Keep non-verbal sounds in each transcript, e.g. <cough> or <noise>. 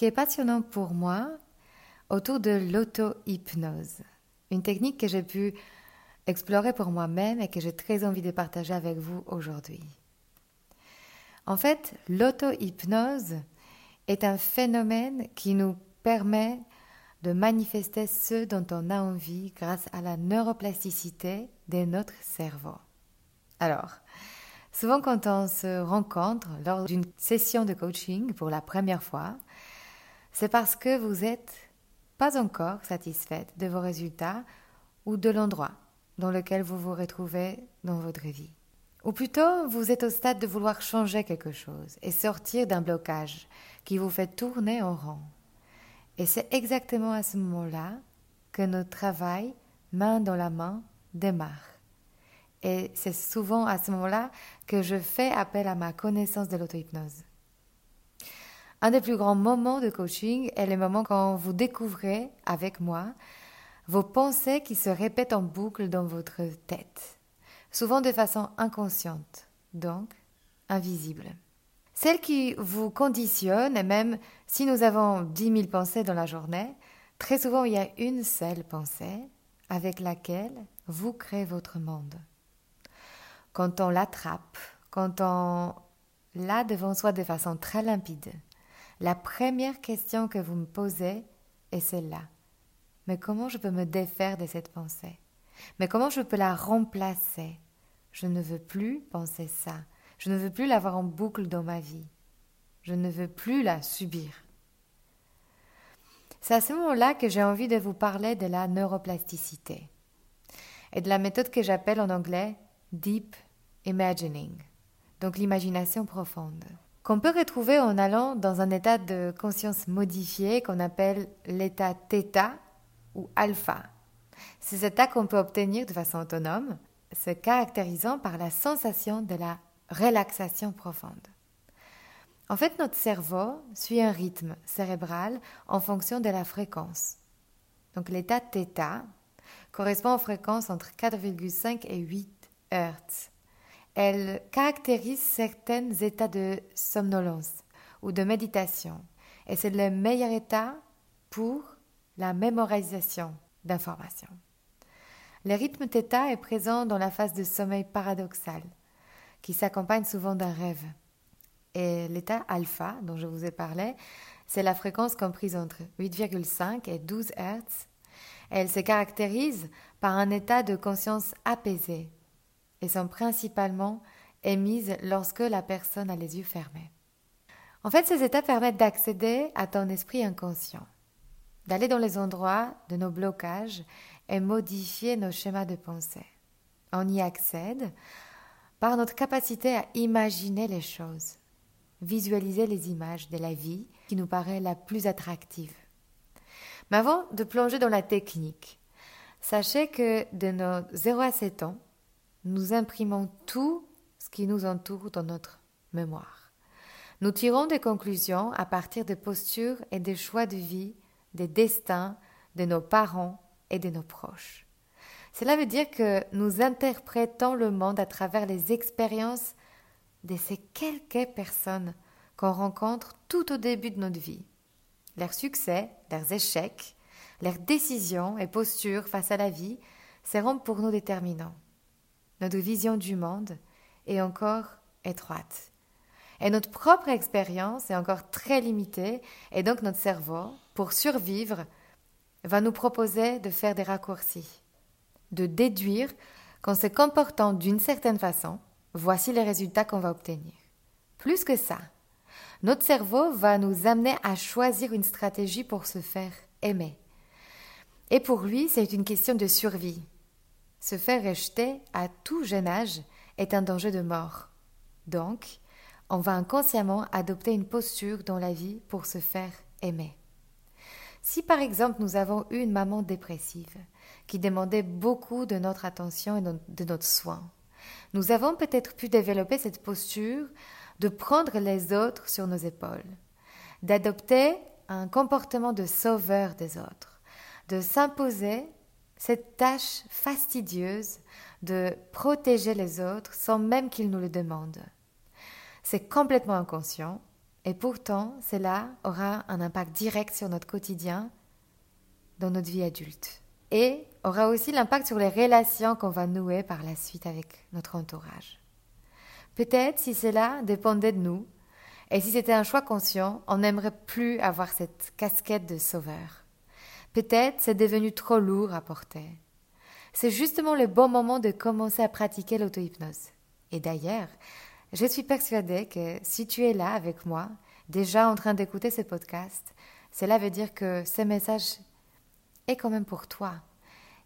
qui est passionnant pour moi autour de l'auto-hypnose. Une technique que j'ai pu explorer pour moi-même et que j'ai très envie de partager avec vous aujourd'hui. En fait, l'auto-hypnose est un phénomène qui nous permet de manifester ce dont on a envie grâce à la neuroplasticité de notre cerveau. Alors, souvent quand on se rencontre lors d'une session de coaching pour la première fois, c'est parce que vous n'êtes pas encore satisfaite de vos résultats ou de l'endroit dans lequel vous vous retrouvez dans votre vie. Ou plutôt, vous êtes au stade de vouloir changer quelque chose et sortir d'un blocage qui vous fait tourner en rond. Et c'est exactement à ce moment-là que notre travail, main dans la main, démarre. Et c'est souvent à ce moment-là que je fais appel à ma connaissance de l'auto-hypnose. Un des plus grands moments de coaching est le moment quand vous découvrez avec moi vos pensées qui se répètent en boucle dans votre tête souvent de façon inconsciente, donc invisible. Celle qui vous conditionne, et même si nous avons dix mille pensées dans la journée, très souvent il y a une seule pensée avec laquelle vous créez votre monde. Quand on l'attrape, quand on l'a devant soi de façon très limpide, la première question que vous me posez est celle-là. Mais comment je peux me défaire de cette pensée? Mais comment je peux la remplacer? Je ne veux plus penser ça. Je ne veux plus l'avoir en boucle dans ma vie. Je ne veux plus la subir. C'est à ce moment-là que j'ai envie de vous parler de la neuroplasticité et de la méthode que j'appelle en anglais Deep Imagining, donc l'imagination profonde, qu'on peut retrouver en allant dans un état de conscience modifié qu'on appelle l'état θ ou alpha ces états qu'on peut obtenir de façon autonome, se caractérisant par la sensation de la relaxation profonde. En fait, notre cerveau suit un rythme cérébral en fonction de la fréquence. Donc l'état θ correspond aux fréquences entre 4,5 et 8 Hz. Elle caractérise certains états de somnolence ou de méditation et c'est le meilleur état pour la mémorisation d'informations. Le rythme θ est présent dans la phase de sommeil paradoxal, qui s'accompagne souvent d'un rêve. Et l'état alpha, dont je vous ai parlé, c'est la fréquence comprise entre 8,5 et 12 Hz. Elle se caractérise par un état de conscience apaisé et sont principalement émises lorsque la personne a les yeux fermés. En fait, ces états permettent d'accéder à ton esprit inconscient d'aller dans les endroits de nos blocages et modifier nos schémas de pensée. On y accède par notre capacité à imaginer les choses, visualiser les images de la vie qui nous paraît la plus attractive. Mais avant de plonger dans la technique, sachez que de nos 0 à 7 ans, nous imprimons tout ce qui nous entoure dans notre mémoire. Nous tirons des conclusions à partir des postures et des choix de vie des destins de nos parents et de nos proches. Cela veut dire que nous interprétons le monde à travers les expériences de ces quelques personnes qu'on rencontre tout au début de notre vie. Leurs succès, leurs échecs, leurs décisions et postures face à la vie seront pour nous déterminants. Notre vision du monde est encore étroite. Et notre propre expérience est encore très limitée, et donc notre cerveau, pour survivre, va nous proposer de faire des raccourcis, de déduire qu'en se comportant d'une certaine façon, voici les résultats qu'on va obtenir. Plus que ça, notre cerveau va nous amener à choisir une stratégie pour se faire aimer. Et pour lui, c'est une question de survie. Se faire rejeter à tout jeune âge est un danger de mort. Donc, on va inconsciemment adopter une posture dans la vie pour se faire aimer. Si par exemple nous avons eu une maman dépressive qui demandait beaucoup de notre attention et de notre soin, nous avons peut-être pu développer cette posture de prendre les autres sur nos épaules, d'adopter un comportement de sauveur des autres, de s'imposer cette tâche fastidieuse de protéger les autres sans même qu'ils nous le demandent. C'est complètement inconscient et pourtant cela aura un impact direct sur notre quotidien dans notre vie adulte et aura aussi l'impact sur les relations qu'on va nouer par la suite avec notre entourage. Peut-être si cela dépendait de nous, et si c'était un choix conscient, on n'aimerait plus avoir cette casquette de sauveur. Peut-être c'est devenu trop lourd à porter. C'est justement le bon moment de commencer à pratiquer l'auto-hypnose. Et d'ailleurs, je suis persuadée que si tu es là avec moi, déjà en train d'écouter ce podcast, cela veut dire que ce message est quand même pour toi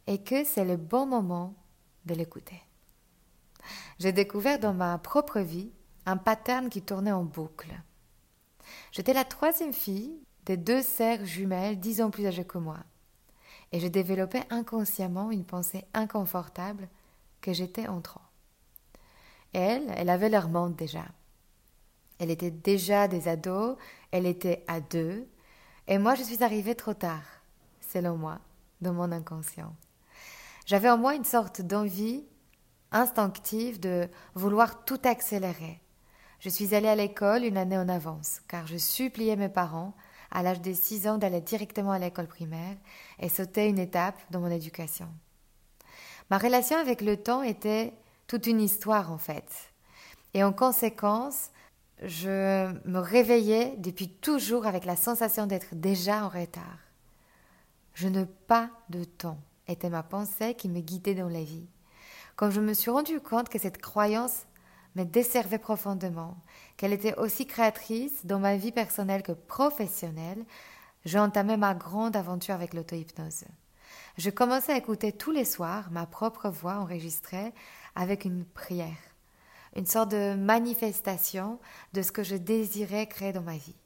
et que c'est le bon moment de l'écouter. J'ai découvert dans ma propre vie un pattern qui tournait en boucle. J'étais la troisième fille des deux sœurs jumelles dix ans plus âgées que moi, et je développais inconsciemment une pensée inconfortable que j'étais en trop. Elle, elle avait leur monde déjà. Elle était déjà des ados, elle était à deux, et moi je suis arrivée trop tard, selon moi, dans mon inconscient. J'avais en moi une sorte d'envie instinctive de vouloir tout accélérer. Je suis allée à l'école une année en avance, car je suppliais mes parents, à l'âge de six ans, d'aller directement à l'école primaire et sauter une étape dans mon éducation. Ma relation avec le temps était toute une histoire en fait. Et en conséquence, je me réveillais depuis toujours avec la sensation d'être déjà en retard. Je n'ai pas de temps était ma pensée qui me guidait dans la vie. Quand je me suis rendu compte que cette croyance me desservait profondément, qu'elle était aussi créatrice dans ma vie personnelle que professionnelle, j'ai entamé ma grande aventure avec l'auto-hypnose. Je commençais à écouter tous les soirs ma propre voix enregistrée avec une prière, une sorte de manifestation de ce que je désirais créer dans ma vie.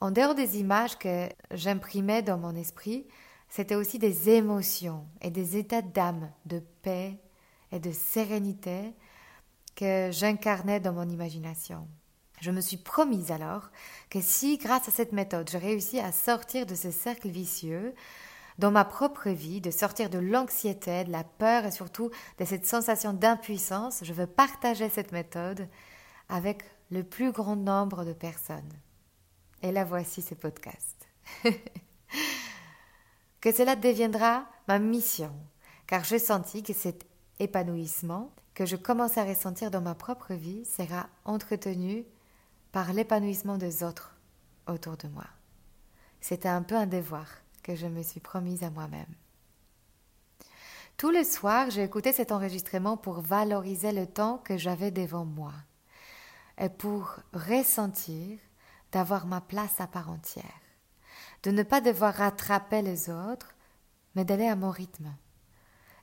En dehors des images que j'imprimais dans mon esprit, c'était aussi des émotions et des états d'âme, de paix et de sérénité que j'incarnais dans mon imagination. Je me suis promise alors que si, grâce à cette méthode, je réussis à sortir de ce cercle vicieux, dans ma propre vie, de sortir de l'anxiété, de la peur et surtout de cette sensation d'impuissance, je veux partager cette méthode avec le plus grand nombre de personnes. Et là voici ce podcast. <laughs> que cela deviendra ma mission, car j'ai senti que cet épanouissement que je commence à ressentir dans ma propre vie sera entretenu par l'épanouissement des autres autour de moi. C'était un peu un devoir que je me suis promise à moi-même. Tous les soirs, j'ai écouté cet enregistrement pour valoriser le temps que j'avais devant moi et pour ressentir d'avoir ma place à part entière, de ne pas devoir rattraper les autres, mais d'aller à mon rythme,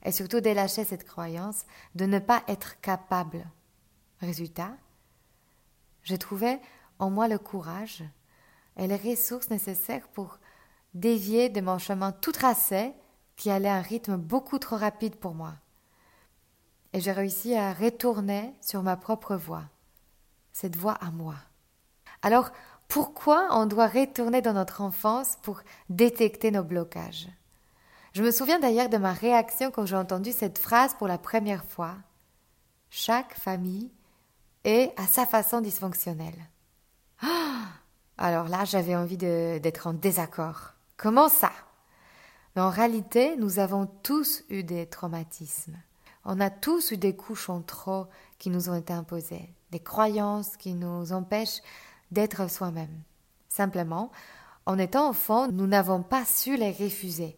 et surtout de lâcher cette croyance de ne pas être capable. Résultat, j'ai trouvé en moi le courage et les ressources nécessaires pour dévier de mon chemin tout tracé qui allait à un rythme beaucoup trop rapide pour moi. Et j'ai réussi à retourner sur ma propre voie, cette voie à moi. Alors, pourquoi on doit retourner dans notre enfance pour détecter nos blocages? Je me souviens d'ailleurs de ma réaction quand j'ai entendu cette phrase pour la première fois. Chaque famille est à sa façon dysfonctionnelle. Alors là, j'avais envie d'être en désaccord. Comment ça? Mais en réalité, nous avons tous eu des traumatismes. On a tous eu des couches en trop qui nous ont été imposées, des croyances qui nous empêchent d'être soi-même. Simplement, En étant enfant, nous n'avons pas su les refuser,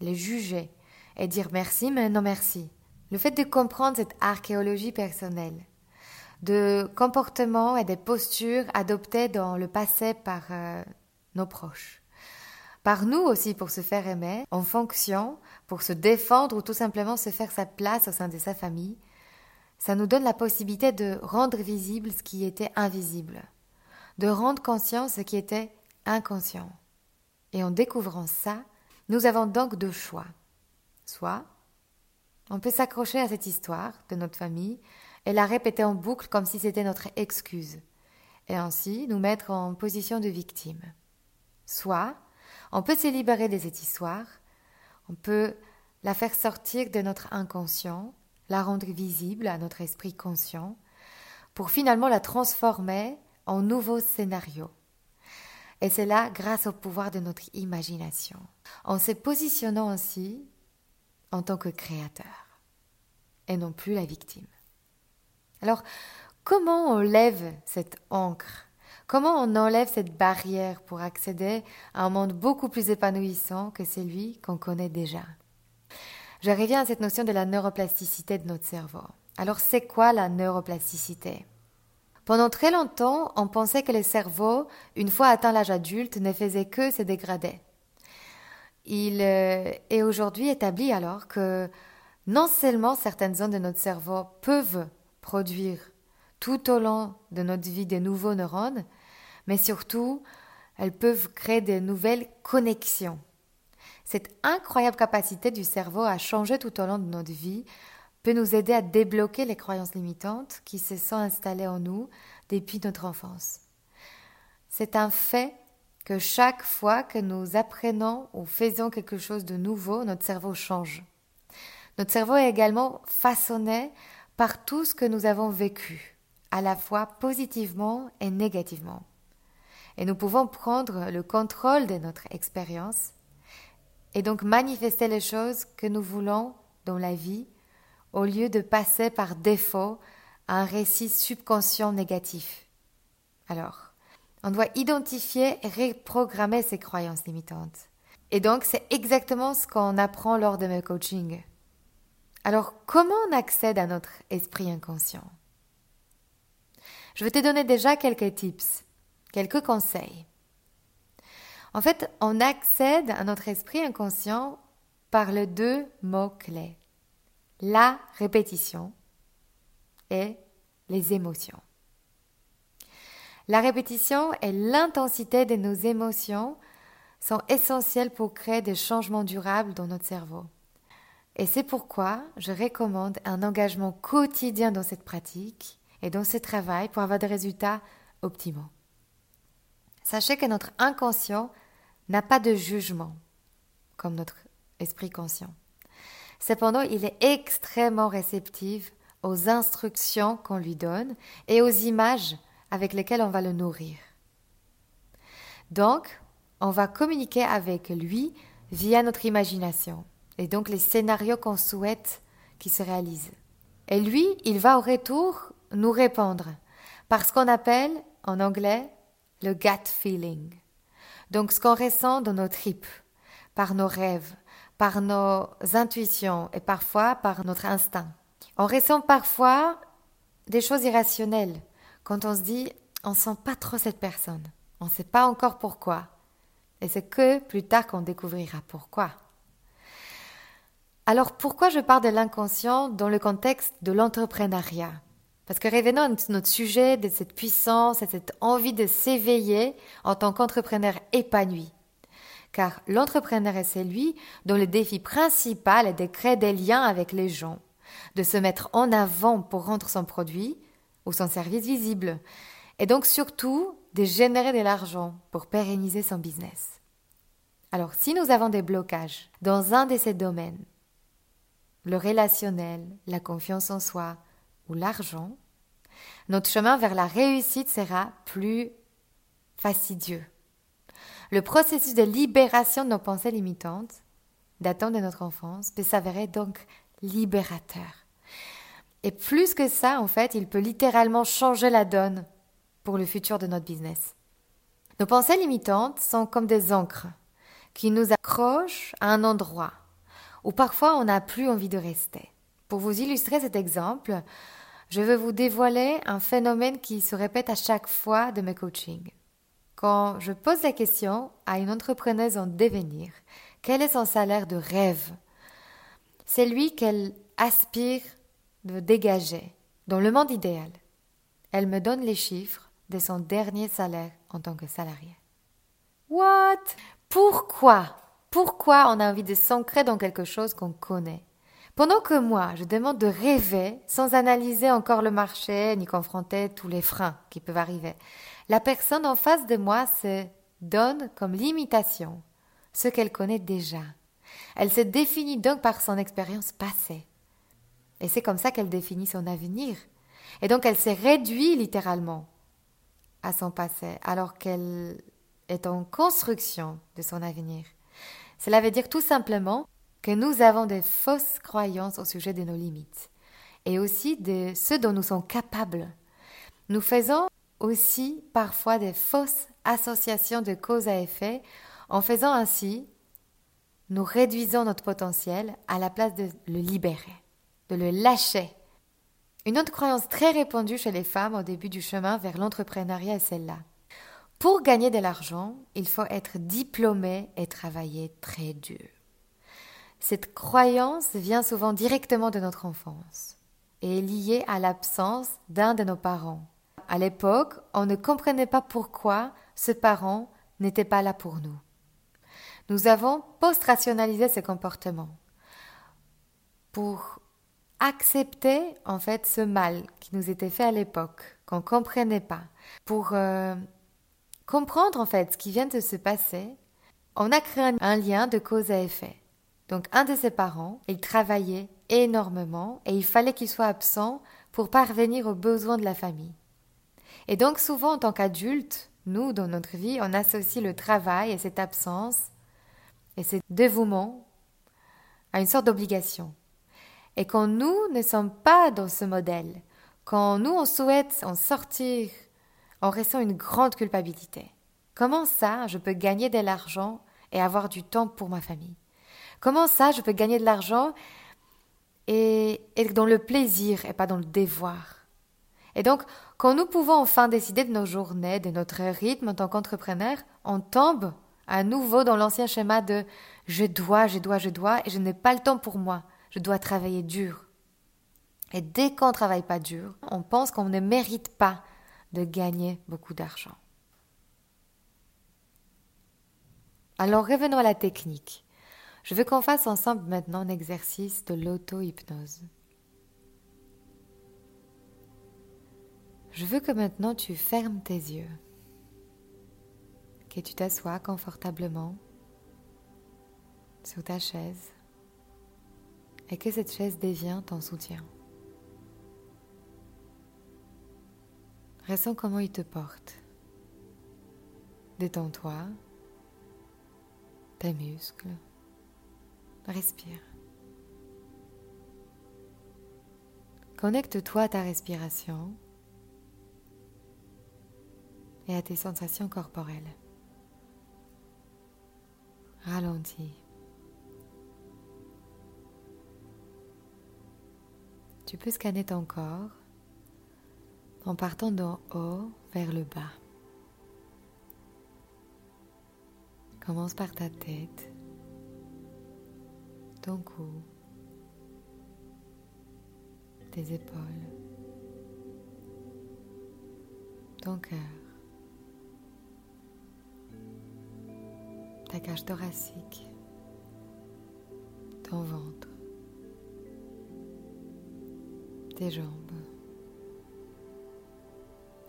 les juger et dire merci mais non merci. Le fait de comprendre cette archéologie personnelle, de comportements et des postures adoptés dans le passé par euh, nos proches, par nous aussi pour se faire aimer, en fonction, pour se défendre ou tout simplement se faire sa place au sein de sa famille, ça nous donne la possibilité de rendre visible ce qui était invisible, de rendre conscient ce qui était inconscient. Et en découvrant ça, nous avons donc deux choix. Soit on peut s'accrocher à cette histoire de notre famille et la répéter en boucle comme si c'était notre excuse, et ainsi nous mettre en position de victime. Soit on peut se libérer de cette histoire, on peut la faire sortir de notre inconscient, la rendre visible à notre esprit conscient, pour finalement la transformer en nouveau scénario. Et c'est là grâce au pouvoir de notre imagination, en se positionnant ainsi en tant que créateur, et non plus la victime. Alors, comment on lève cette encre? Comment on enlève cette barrière pour accéder à un monde beaucoup plus épanouissant que celui qu'on connaît déjà? Je reviens à cette notion de la neuroplasticité de notre cerveau. Alors, c'est quoi la neuroplasticité? Pendant très longtemps, on pensait que le cerveau, une fois atteint l'âge adulte, ne faisait que se dégrader. Il euh, est aujourd'hui établi alors que non seulement certaines zones de notre cerveau peuvent produire tout au long de notre vie des nouveaux neurones, mais surtout, elles peuvent créer de nouvelles connexions. Cette incroyable capacité du cerveau à changer tout au long de notre vie peut nous aider à débloquer les croyances limitantes qui se sont installées en nous depuis notre enfance. C'est un fait que chaque fois que nous apprenons ou faisons quelque chose de nouveau, notre cerveau change. Notre cerveau est également façonné par tout ce que nous avons vécu, à la fois positivement et négativement. Et nous pouvons prendre le contrôle de notre expérience et donc manifester les choses que nous voulons dans la vie au lieu de passer par défaut à un récit subconscient négatif. Alors, on doit identifier et reprogrammer ces croyances limitantes. Et donc, c'est exactement ce qu'on apprend lors de mes coachings. Alors, comment on accède à notre esprit inconscient? Je vais te donner déjà quelques tips, quelques conseils. En fait, on accède à notre esprit inconscient par les deux mots clés la répétition et les émotions. La répétition et l'intensité de nos émotions sont essentielles pour créer des changements durables dans notre cerveau. Et c'est pourquoi je recommande un engagement quotidien dans cette pratique et dans ce travail pour avoir des résultats optimaux. Sachez que notre inconscient n'a pas de jugement comme notre esprit conscient. Cependant, il est extrêmement réceptif aux instructions qu'on lui donne et aux images avec lesquelles on va le nourrir. Donc, on va communiquer avec lui via notre imagination et donc les scénarios qu'on souhaite qui se réalisent. Et lui, il va au retour nous répondre par ce qu'on appelle en anglais le gut feeling. Donc ce qu'on ressent dans nos tripes, par nos rêves, par nos intuitions et parfois par notre instinct. On ressent parfois des choses irrationnelles quand on se dit on sent pas trop cette personne, on ne sait pas encore pourquoi. Et c'est que plus tard qu'on découvrira pourquoi. Alors pourquoi je parle de l'inconscient dans le contexte de l'entrepreneuriat? Parce que revenons à notre sujet de cette puissance et cette envie de s'éveiller en tant qu'entrepreneur épanoui car l'entrepreneur est celui dont le défi principal est de créer des liens avec les gens, de se mettre en avant pour rendre son produit ou son service visible, et donc surtout de générer de l'argent pour pérenniser son business. Alors si nous avons des blocages dans un de ces domaines, le relationnel, la confiance en soi ou l'argent, notre chemin vers la réussite sera plus fastidieux le processus de libération de nos pensées limitantes, datant de notre enfance, peut s'avérer donc libérateur. Et plus que ça, en fait, il peut littéralement changer la donne pour le futur de notre business. Nos pensées limitantes sont comme des encres qui nous accrochent à un endroit où parfois on n'a plus envie de rester. Pour vous illustrer cet exemple, je veux vous dévoiler un phénomène qui se répète à chaque fois de mes coachings. Quand je pose la question à une entrepreneuse en devenir, quel est son salaire de rêve? C'est lui qu'elle aspire de dégager dans le monde idéal. Elle me donne les chiffres de son dernier salaire en tant que salarié. What? Pourquoi? Pourquoi on a envie de s'ancrer dans quelque chose qu'on connaît? Pendant que moi, je demande de rêver sans analyser encore le marché ni confronter tous les freins qui peuvent arriver. La personne en face de moi se donne comme limitation ce qu'elle connaît déjà. Elle se définit donc par son expérience passée. Et c'est comme ça qu'elle définit son avenir. Et donc elle s'est réduite littéralement à son passé, alors qu'elle est en construction de son avenir. Cela veut dire tout simplement que nous avons des fausses croyances au sujet de nos limites et aussi de ce dont nous sommes capables. Nous faisons aussi parfois des fausses associations de cause à effet. En faisant ainsi, nous réduisons notre potentiel à la place de le libérer, de le lâcher. Une autre croyance très répandue chez les femmes au début du chemin vers l'entrepreneuriat est celle-là. Pour gagner de l'argent, il faut être diplômé et travailler très dur. Cette croyance vient souvent directement de notre enfance et est liée à l'absence d'un de nos parents. À l'époque, on ne comprenait pas pourquoi ce parent n'était pas là pour nous. Nous avons post-rationalisé ce comportement pour accepter en fait ce mal qui nous était fait à l'époque, qu'on ne comprenait pas, pour euh, comprendre en fait ce qui vient de se passer, on a créé un lien de cause à effet. Donc un de ses parents, il travaillait énormément et il fallait qu'il soit absent pour parvenir aux besoins de la famille. Et donc souvent en tant qu'adulte, nous, dans notre vie, on associe le travail et cette absence et ce dévouement à une sorte d'obligation. Et quand nous ne sommes pas dans ce modèle, quand nous on souhaite en sortir, on ressent une grande culpabilité. Comment ça, je peux gagner de l'argent et avoir du temps pour ma famille? Comment ça, je peux gagner de l'argent et être dans le plaisir et pas dans le devoir Et donc, quand nous pouvons enfin décider de nos journées, de notre rythme en tant qu'entrepreneur, on tombe à nouveau dans l'ancien schéma de je dois, je dois, je dois, et je n'ai pas le temps pour moi. Je dois travailler dur. Et dès qu'on ne travaille pas dur, on pense qu'on ne mérite pas de gagner beaucoup d'argent. Alors revenons à la technique. Je veux qu'on fasse ensemble maintenant un exercice de l'auto-hypnose. Je veux que maintenant tu fermes tes yeux, que tu t'assoies confortablement sur ta chaise et que cette chaise devienne ton soutien. Ressens comment il te porte. Détends-toi, tes muscles, Respire. Connecte-toi à ta respiration et à tes sensations corporelles. Ralentis. Tu peux scanner ton corps en partant d'en haut vers le bas. Commence par ta tête ton cou, tes épaules, ton cœur, ta cage thoracique, ton ventre, tes jambes,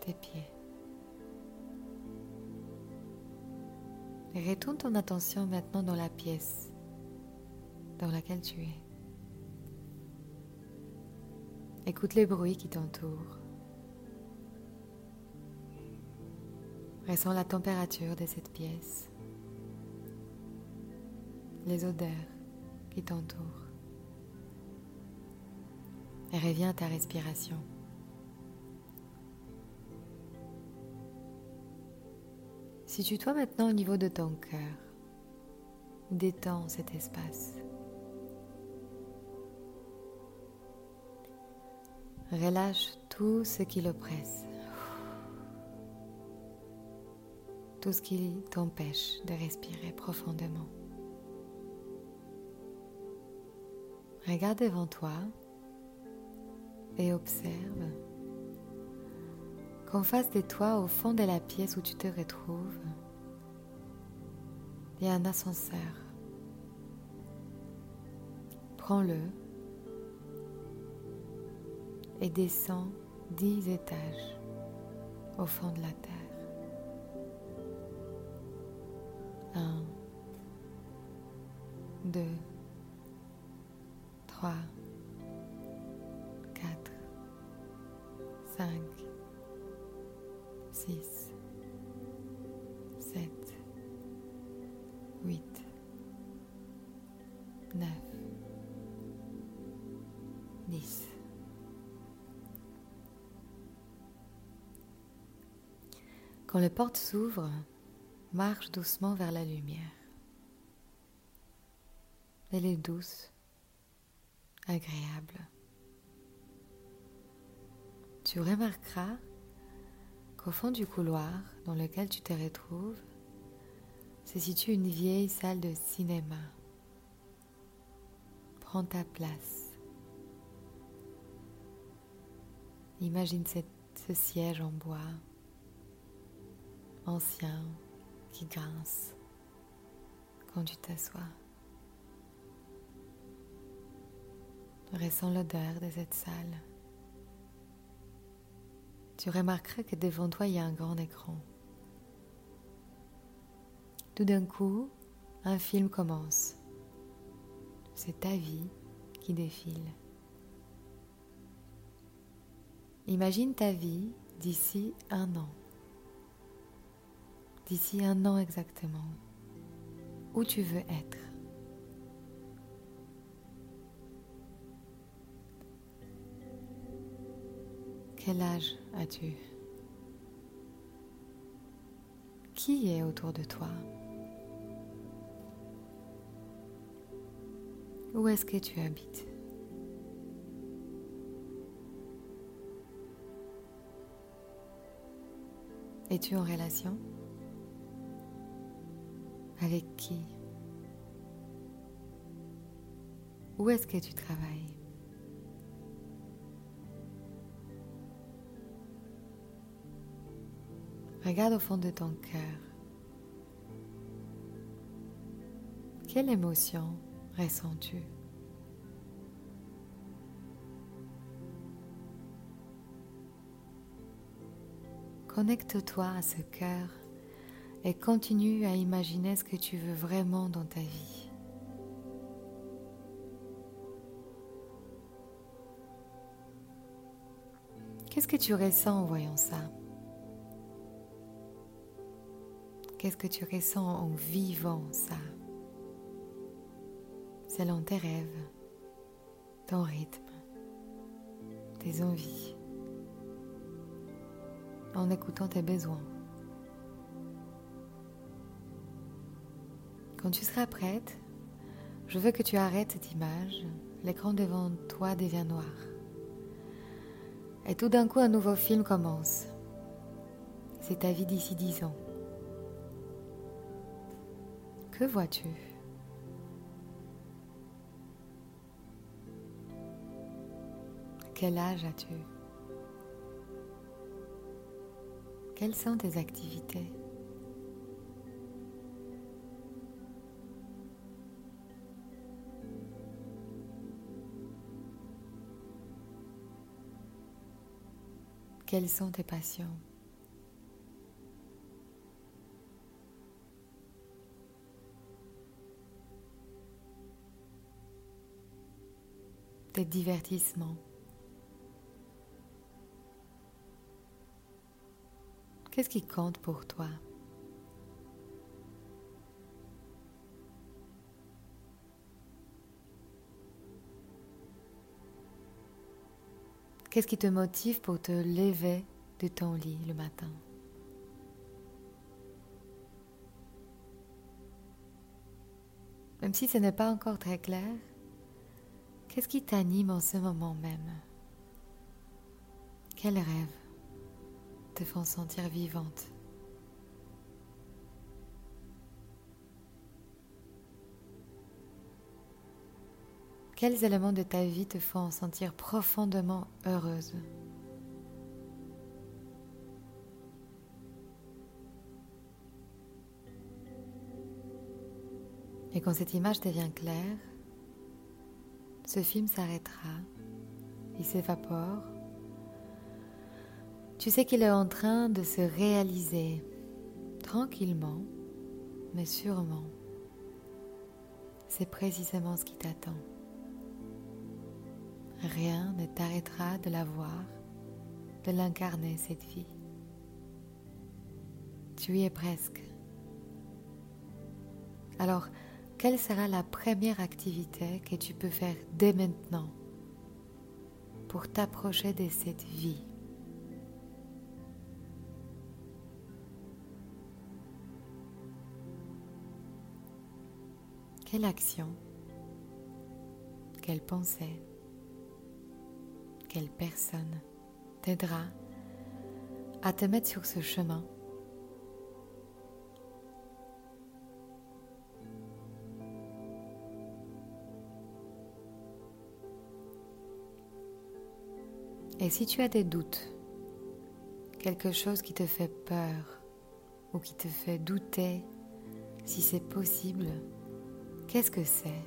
tes pieds. Et retourne ton attention maintenant dans la pièce dans laquelle tu es. Écoute les bruits qui t'entourent. Ressens la température de cette pièce, les odeurs qui t'entourent. Et reviens à ta respiration. Situe-toi maintenant au niveau de ton cœur. Détends cet espace. Relâche tout ce qui l'oppresse. Tout ce qui t'empêche de respirer profondément. Regarde devant toi et observe qu'en face de toi, au fond de la pièce où tu te retrouves, il y a un ascenseur. Prends-le et descends dix étages au fond de la terre. Un, deux, trois, quatre, cinq, six, sept, huit, neuf, dix. Quand les portes s'ouvrent, marche doucement vers la lumière. Elle est douce, agréable. Tu remarqueras qu'au fond du couloir dans lequel tu te retrouves se situe une vieille salle de cinéma. Prends ta place. Imagine ce siège en bois ancien qui grince quand tu t'assois. Ressens l'odeur de cette salle. Tu remarqueras que devant toi, il y a un grand écran. Tout d'un coup, un film commence. C'est ta vie qui défile. Imagine ta vie d'ici un an. D'ici un an exactement. Où tu veux être. Quel âge as-tu? Qui est autour de toi? Où est-ce que tu habites? Es-tu en relation? Avec qui? Où est-ce que tu travailles? Regarde au fond de ton cœur. Quelle émotion ressens-tu? Connecte-toi à ce cœur et continue à imaginer ce que tu veux vraiment dans ta vie. Qu'est-ce que tu ressens en voyant ça? Qu'est-ce que tu ressens en vivant ça? Selon tes rêves, ton rythme, tes envies, en écoutant tes besoins. Quand tu seras prête, je veux que tu arrêtes cette image. L'écran devant toi devient noir. Et tout d'un coup, un nouveau film commence. C'est ta vie d'ici dix ans. Que vois-tu? Quel âge as-tu? Quelles sont tes activités? Quelles sont tes passions? divertissement. Qu'est-ce qui compte pour toi? Qu'est-ce qui te motive pour te lever de ton lit le matin? Même si ce n'est pas encore très clair, qu'est-ce qui t'anime en ce moment même? Quels rêves te font sentir vivante? Quels éléments de ta vie te font sentir profondément heureuse? Et quand cette image devient claire, ce film s'arrêtera, il s'évapore. Tu sais qu'il est en train de se réaliser tranquillement, mais sûrement. C'est précisément ce qui t'attend. Rien ne t'arrêtera de la voir, de l'incarner cette vie. Tu y es presque. Alors, quelle sera la première activité que tu peux faire dès maintenant pour t'approcher de cette vie? Quelle action? Quelle pensée? Quelle personne t'aidera à te mettre sur ce chemin? Et si tu as des doutes, quelque chose qui te fait peur ou qui te fait douter si c'est possible, qu'est-ce que c'est?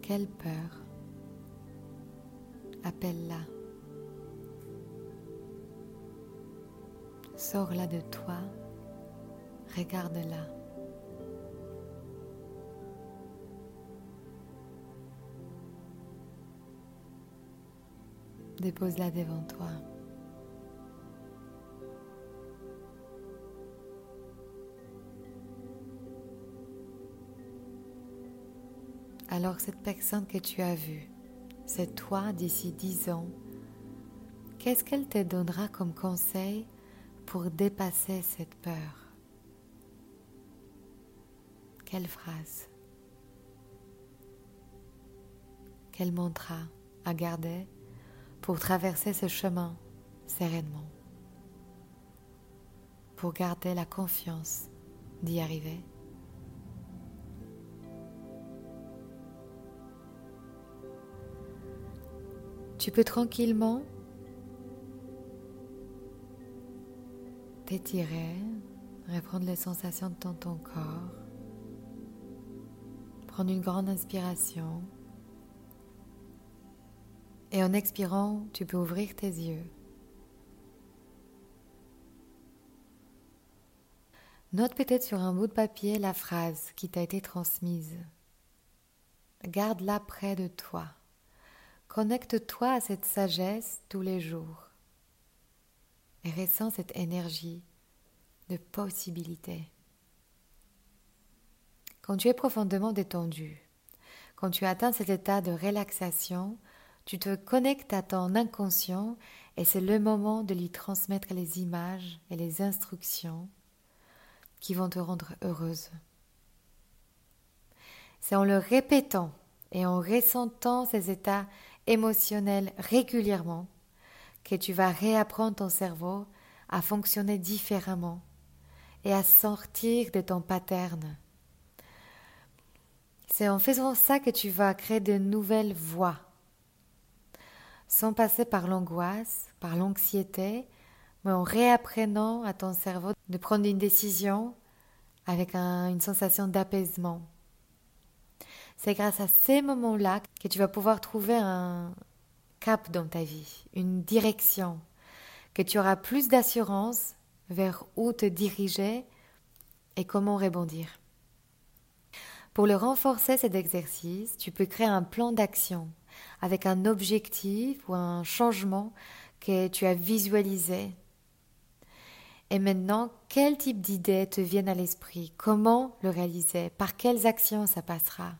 Quelle peur? Appelle-la. Sors-la de toi. Regarde-la. Dépose-la devant toi. Alors cette personne que tu as vue, c'est toi d'ici dix ans, qu'est-ce qu'elle te donnera comme conseil pour dépasser cette peur? Quelle phrase? Quel mantra à garder? Pour traverser ce chemin sereinement Pour garder la confiance d'y arriver. Tu peux tranquillement t'étirer, reprendre les sensations dans ton corps, prendre une grande inspiration et en expirant, tu peux ouvrir tes yeux. Note peut-être sur un bout de papier la phrase qui t'a été transmise. Garde-la près de toi. Connecte-toi à cette sagesse tous les jours et ressens cette énergie de possibilité. Quand tu es profondément détendu, quand tu atteins cet état de relaxation, tu te connectes à ton inconscient et c'est le moment de lui transmettre les images et les instructions qui vont te rendre heureuse. C'est en le répétant et en ressentant ces états émotionnel régulièrement que tu vas réapprendre ton cerveau à fonctionner différemment et à sortir de ton pattern. C'est en faisant ça que tu vas créer de nouvelles voies, sans passer par l'angoisse, par l'anxiété, mais en réapprenant à ton cerveau de prendre une décision avec une sensation d'apaisement. C'est grâce à ces moments-là que tu vas pouvoir trouver un cap dans ta vie, une direction, que tu auras plus d'assurance vers où te diriger et comment rebondir. Pour le renforcer cet exercice, tu peux créer un plan d'action avec un objectif ou un changement que tu as visualisé. Et maintenant, quel type d'idées te viennent à l'esprit? Comment le réaliser? Par quelles actions ça passera?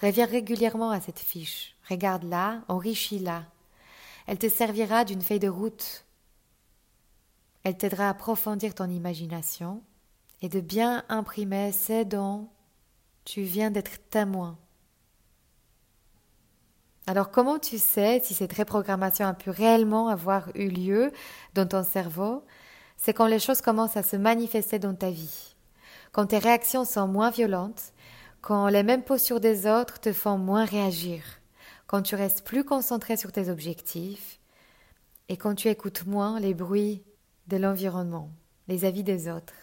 Reviens régulièrement à cette fiche. Regarde-la, enrichis-la. Elle te servira d'une feuille de route. Elle t'aidera à approfondir ton imagination et de bien imprimer ce dont tu viens d'être témoin. Alors comment tu sais si cette reprogrammation a pu réellement avoir eu lieu dans ton cerveau? C'est quand les choses commencent à se manifester dans ta vie, quand tes réactions sont moins violentes, quand les mêmes postures des autres te font moins réagir, quand tu restes plus concentré sur tes objectifs et quand tu écoutes moins les bruits de l'environnement, les avis des autres,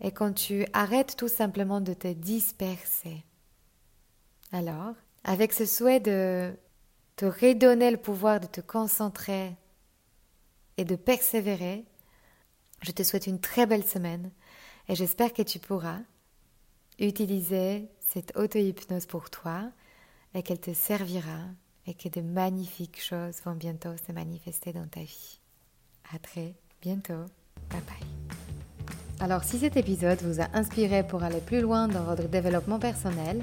et quand tu arrêtes tout simplement de te disperser. Alors, avec ce souhait de te redonner le pouvoir de te concentrer et de persévérer, je te souhaite une très belle semaine et j'espère que tu pourras utiliser cette auto-hypnose pour toi et qu'elle te servira et que de magnifiques choses vont bientôt se manifester dans ta vie. À très bientôt. Bye bye. Alors si cet épisode vous a inspiré pour aller plus loin dans votre développement personnel,